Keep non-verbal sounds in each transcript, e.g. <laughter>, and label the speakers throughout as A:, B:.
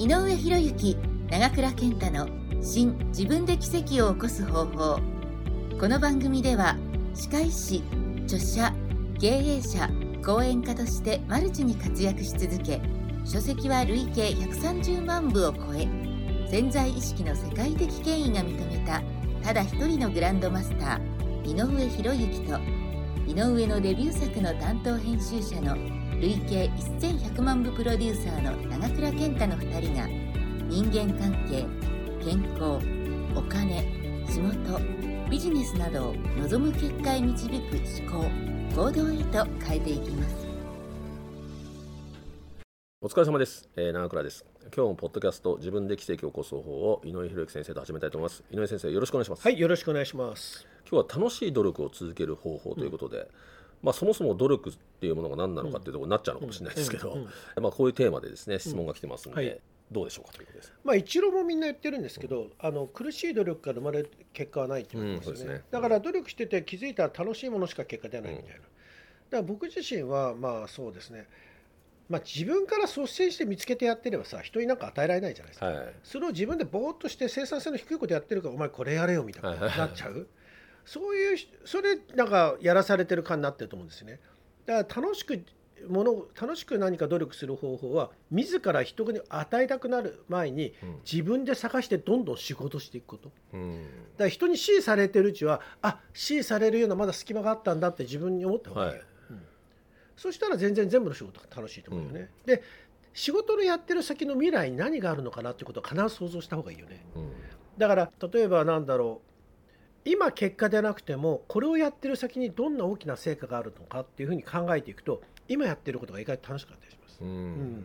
A: 井上博之長倉健太の新自分で奇跡を起こす方法。この番組では歯科医師著者経営者講演家としてマルチに活躍し続け書籍は累計130万部を超え潜在意識の世界的権威が認めたただ一人のグランドマスター井上博之と井上のデビュー作の担当編集者の累計1100万部プロデューサーの長倉健太の2人が人間関係健康お金仕事ビジネスなどを望む結果へ導く思考行動へと変えていきます。
B: お疲れ様です、えー、長倉です。今日もポッドキャスト自分で奇跡を起こす方法を井上博之先生と始めたいと思います。井上先生よろしくお願いします、
C: はい、よろしくお願いします。
B: 今日は楽しい努力を続ける方法ということで、まあ、そもそも努力っていうものが何なのかっていうところになっちゃうのかもしれないですけど、<laughs> まあ、こういうテーマでですね質問が来てますので、
C: はい。
B: どうでしょうかということです。
C: まあ一郎もみんな言ってるんですけど、あの苦しい努力から生まれる結果はないって言われてますよね,、
B: うんすね。
C: だから努力してて気づいたら楽しいものしか結果出ないみたいな。だから僕自身はまあそうですね。まあ自分から率先して見つけてやってればさ、人になんか与えられないじゃないですか。
B: はい。
C: それを自分でぼーっとして生産性の低いことやってるからお前これやれよみたいななっちゃうそういうしそれなんかやらされてる感になってると思うんですよね。だから楽しくものを楽しく何か努力する方法は自ら人に与えたくなる前に
B: うん。
C: 自分で探してどんどん仕事していくこと。だ
B: うん。
C: から人に支持されてるうちはあ支持されるようなまだ隙間があったんだって自分に思った方がいいよ、
B: はい。
C: うん。そしたら全然全部の仕事が楽しいと思うよね、で仕事のやってる先の未来に何があるのかなっていうことを必ず想像した方がいいよね。
B: うん。
C: だから例えばなんだろう今結果でなくてもこれをやってる先にどんな大きな成果があるのかっていうふうに考えていくと今やってることが意外と楽しかったりします、
B: うん。
C: うん。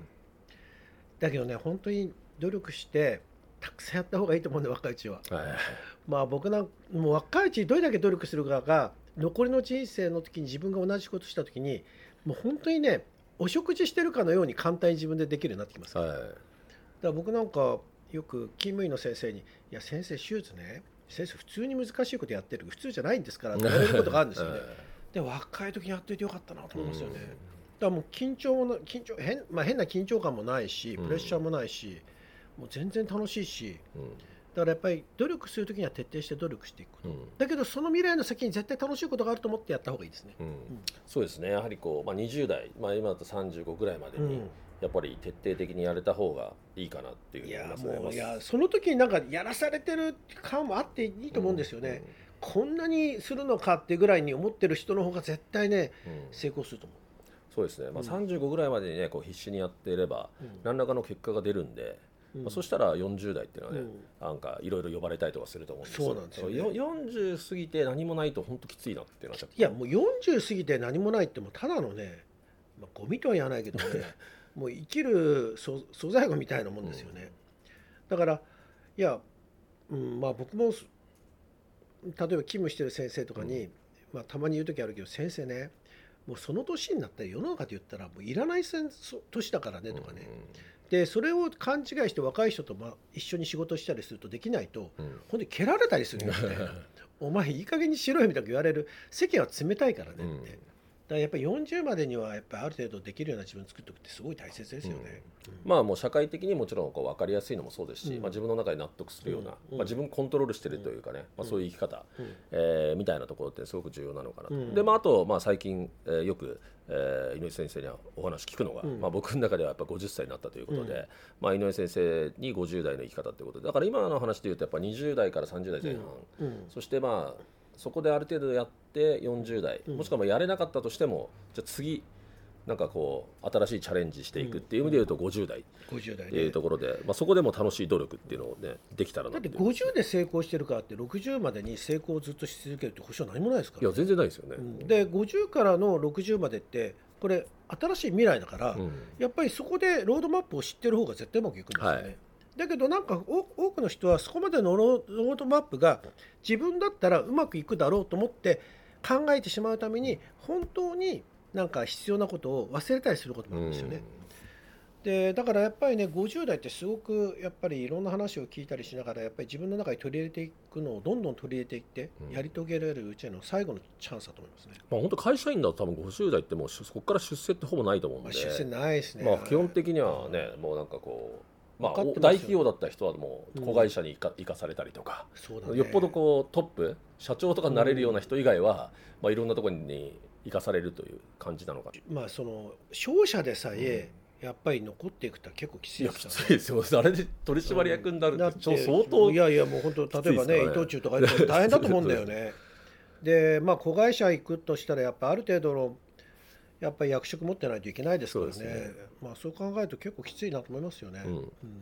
C: だけどね本当に努力してたくさんやった方がいいと思うんで若いうちは。
B: はい
C: まあ僕なんもう若いうちにどれだけ努力するかが残りの人生の時に自分が同じことした時にもう本当にねお食事してるかのように簡単に自分でできるようになってきますから。
B: はい。
C: だから僕なんかよく勤務医の先生に「いや先生手術ね先生普通に難しいことやってる普通じゃないんですから」って言われることがあるんですよね。<laughs> で若い時にやっていてよかったなと思いますよね。だからもう緊張もな緊張変,、まあ、変な緊張感もないしプレッシャーもないし、もう全然楽しいし
B: うん。
C: だからやっぱり努力する時には徹底して努力していくこと、
B: うん。
C: だけどその未来の先に絶対楽しいことがあると思ってやった方がいいですね。
B: うん。そうですね。やはりこう、まあ、20代、まあ、今だと35ぐらいまでに、
C: うん
B: やっぱり徹底的にやれた方がいいかなっていう
C: いやもういやその時になんかやらされてる感もあっていいと思うんですよね。こんなにするのかってぐらいに思ってる人の方が絶対ね
B: うん。うん
C: 成功すると思
B: そうですね、まあ、
C: うん。
B: 35ぐらいまでにねこう必死にやっていれば
C: う。
B: 何らかの結果が出るんで、
C: うん。
B: まあ、そしたら40代っていうのはね、
C: うん。
B: なんかいろいろ呼ばれたりとかすると思うんですよ。
C: そうなんですよね。
B: だからよ40過ぎて何もないと本当きついなってなっちゃって
C: いやもう40過ぎて何もないってもうただのね、まあ、ゴミとは言わないけどね <laughs> もう生きる素素材ゴみたいなもんですよね、だからいや、うん、まあ僕もす例えば勤務してる先生とかに、まあ、たまに言う時あるけど先生ねもうその年になったら世の中で言ったらもういらない年だからねとかね、でそれを勘違いして若い人とまあ一緒に仕事したりするとできないと
B: うん。うん
C: ほんで蹴られたりするよって <laughs> お前いい加減にしろよみたいな言われる世間は冷たいからねって、からやっぱり40までにはやっぱりある程度できるような自分作っておくってすごい大切ですよね、
B: まあもう社会的にもちろんこう分かりやすいのもそうですし、
C: うん。
B: まあ、自分の中で納得するような、
C: うん。
B: まあ、自分コントロールしてるというかね、まあ、そういう生き方、
C: うん。
B: えーみたいなところってすごく重要なのかなと、
C: うん。
B: で、まあ、あと、まあ、最近、えーよく、えー井上先生にはお話聞くのが、
C: うん。
B: まあ、僕の中ではやっぱ50歳になったということで、
C: うん。
B: まあ、井上先生に50代の生き方ということでだから今の話でいうとやっぱ20代から30代前半、
C: うん。
B: そしてまあそこである程度やって40代、
C: うん。
B: もしくはまあやれなかったとしてもじゃあ次なんかこう新しいチャレンジしていくっていう意味でいうと50代。
C: 50代
B: っていう
C: ね
B: ところで、まあ、そこでも楽しい努力っていうのをねできたら
C: だって
B: なっていう
C: 50で成功してるからって60までに成功をずっとし続けるって保証は何もないですから、
B: いや全然ないですよね、
C: うん。で50からの60までってこれ新しい未来だから、
B: うん。
C: やっぱりそこでロードマップを知ってる方が絶対うまくいくんですよね。
B: はい
C: だけどなんかお多くの人はそこまでのロードマップが自分だったらうまくいくだろうと思って考えてしまうために本当になんか必要なことを忘れたりすることもあるんですよね。でだからやっぱりね50代ってすごくやっぱりいろんな話を聞いたりしながらやっぱり自分の中に取り入れていくのをどんどん取り入れていって、
B: うん
C: やり遂げられるうちへの最後のチャンスだと思いますね。
B: まあ、本当会社員だと多分50代ってもうそこから出世ってほぼないと思うん
C: まあ、
B: で、
C: 出世ないですね。
B: まあ、基本的にはねもうなんかこうまあ大企業だった人はもう子会社に行か,、されたりとか、
C: そうだね。
B: よっぽどこうトップ社長とかになれるような人以外は、まあ、いろんなところに行かされるという感じなのか。
C: まあその商社でさえやっぱり残っていくとは結構きつい
B: いやき
C: です
B: ついですよ。<laughs> あれで取締役になる
C: だって
B: 相当
C: いやいやもう本当例えばね
B: ね
C: 藤忠とか大変だと思うんだよね。<laughs> でまあ子会社行くとしたらやっぱある程度のやっぱり役職持ってないといけないですからね。
B: ね。
C: まあそう考えると結構きついなと思いますよね、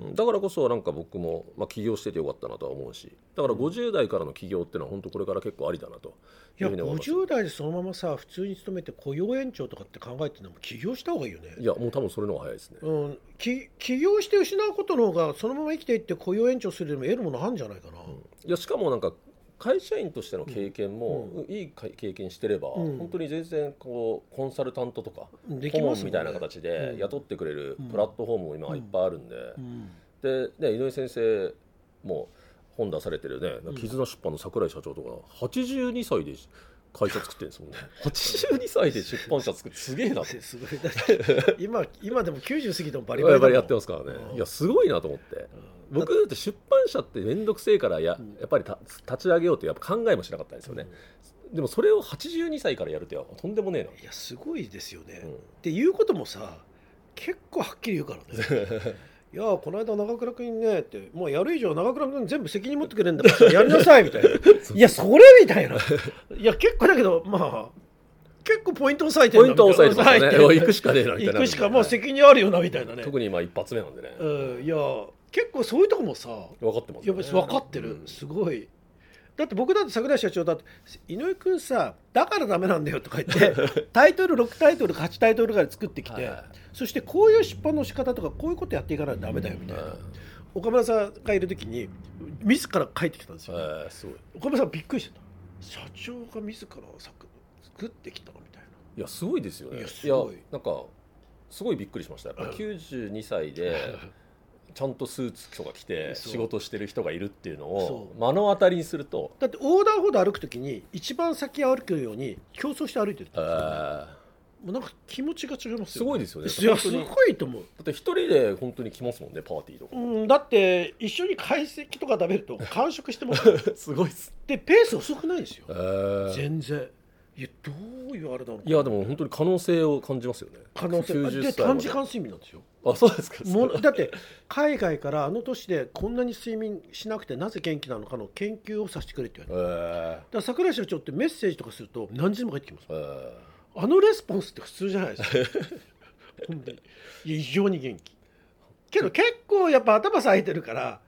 B: うん。だからこそなんか僕も、まあ、起業しててよかったなとは思うしだから50代からの起業っていうのは本当これから結構ありだなと
C: いや
B: いうふうに思います。
C: 50代でそのままさ普通に勤めて雇用延長とかって考えてるのも起業した方がいいよね。
B: いやもう多分それの方が早いですね。
C: うん、き起業して失うことの方がそのまま生きていって雇用延長するよりも得るものあるんじゃないかな、
B: いやしかもなんか会社員としての経験も、いいか経験してれば、
C: うん。
B: 本当に全然こうコンサルタントとか、
C: でき
B: 顧問みたいな形で
C: うん。
B: 雇ってくれる
C: うん。
B: プラットフォームも今いっぱいあるんで、
C: うん。
B: で、ね、井上先生も本出されてるね。
C: ん
B: 絆出版の櫻井社長とか82歳で会社作ってるんですもんね。<laughs> 82歳で出版社作ってすげえなと。<laughs>
C: すごい。だって今今でも90過ぎてもバリバリだもん。
B: やってますからね。
C: うん。
B: いやすごいなと思って。
C: うん。
B: 僕だって出版社って面倒くせえからや
C: うん。
B: やっぱりた立ち上げようってやっぱ考えもしなかったんですよね、でもそれを82歳からやるってとんでもねえな。い
C: やすごいですよね、
B: うん
C: っていうこともさ結構はっきり言うからね <laughs> いやこの間長倉君ねってもうやる以上長倉君全部責任持ってくれるんだからやりなさいみたいな。<laughs> いやそれみたいな。いや結構だけどまあ結構ポイント押さえて
B: ポイント押さえてますよね。
C: 押さえて
B: 行くしかねえなみたいな。
C: 行くしかもう責任あるよなみたいなね。<laughs>
B: 特に今一発目なんでね。
C: うん。いや結構そういうとこもさ
B: 分かってます
C: いや別に分かってる、
B: うん。
C: すごいだって僕だって櫻井社長だって井上君さだからダメなんだよとか言って <laughs> タイトル6タイトルか8タイトルぐらい作ってきて、
B: はい
C: そしてこういう出版の仕方とかこういうことやっていかないとダメだよみたいな、
B: うん
C: 岡村さんがいる時に自ら書いてきたんですよ、
B: えーすごい。
C: 岡村さんびっくりしてた。社長が自ら作作ってきたみたい
B: いやすごいですよね。
C: いやすごい。
B: なんかすごいびっくりしました。やっぱり92歳で <laughs> ちゃんとスーツとか着て仕事してる人がいるっていうの
C: そ
B: を目の当たりにすると。
C: なだって横断歩道歩く時に一番先歩くように競争して歩いてるってもうなんか気持ちが違いますよ、
B: すごいですよね。
C: いやすごいと思う。
B: だって一人で本当に来ますもんねパーティーとか。
C: うん、だって一緒に解析とか食べると完食してますよ。<laughs>
B: すごいっす。
C: でペース遅くないですよ。
B: えー。
C: 全然いやどういうあれなのか
B: いやでも本当に可能性を感じますよね。
C: 可能性。
B: 90
C: で短時間睡眠なんですよ。
B: あそうですか。
C: もうだって海外からあの年でこんなに睡眠しなくてなぜ元気なのかの研究をさせてくれって言われて。
B: えー。
C: だから桜井社長ってメッセージとかすると何時でも入ってきます。
B: えー。
C: あのレスポンスって普通じゃないですか。<laughs> 本当に。常に元気。けど結構やっぱ頭咲いてるから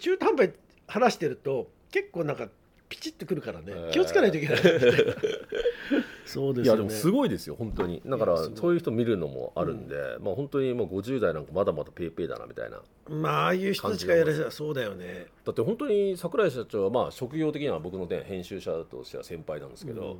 C: 中途半端に話してると結構なんかピチッとくるからね、
B: えー。
C: 気をつけないといけない。<laughs> そうですよね。
B: いやでもすごいですよ本当に。だからそういう人見るのもあるんで、まあ本当にもう50代なんかまだまだペイペイだなみたいな。
C: まあああいう人たちがやらせたらそうだよね。
B: だって本当に櫻井社長はまあ職業的には僕の、ね、編集者としては先輩なんですけど、
C: うん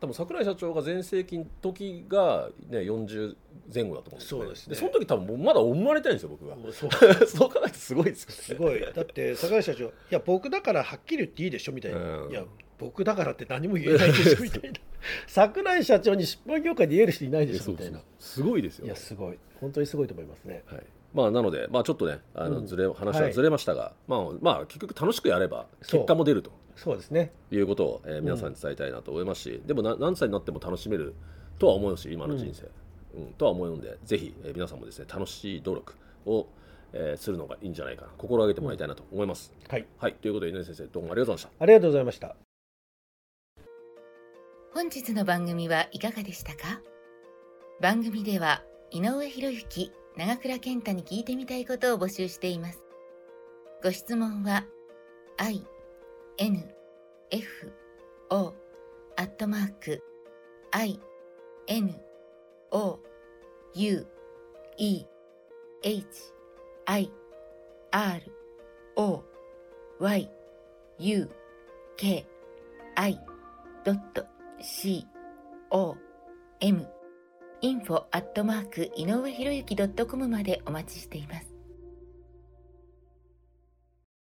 B: 多分櫻井社長が全盛期の時が、ね、40前後だと思うんですよ、
C: そうですね。
B: その時多分まだ思われたいんですよ僕が
C: もうそう
B: そう。<laughs> 考えるとすごいですよね。
C: すごい。だって桜井社長いや僕だからはっきり言っていいでしょみたいな、
B: うん。
C: いや僕だからって何も言えないでしょみたいな。<laughs> 桜井社長に出版業界で言える人いないでしょみたいな。
B: すごいですよ。
C: いやすごい。本当にすごいと思いますね。
B: はい。まあ、なので、まあ、ちょっとねあの
C: うん。
B: ずれ、話はずれましたが、まあまあ、結局楽しくやれば結果も出ると
C: そうですね。
B: いうことを、えー皆さんに伝えたいなと思いますし、でもな何歳になっても楽しめるとは思うし今の人生、うん。とは思うのでぜひ、えー皆さんもですね楽しい努力を、えーするのがいいんじゃないかな。心がけてもらいたいなと思います。
C: はい。
B: はい、ということで井上先生どうもありがとうございました。
C: ありがとうございました。
A: 本日の番組はいかがでしたか？番組では井上博之長倉健太に聞いてみたいことを募集しています。ご質問は i n f o アットマーク i n o u e h i r o y u k i c o m info アットマーク井上博之 .com までお待ちしています。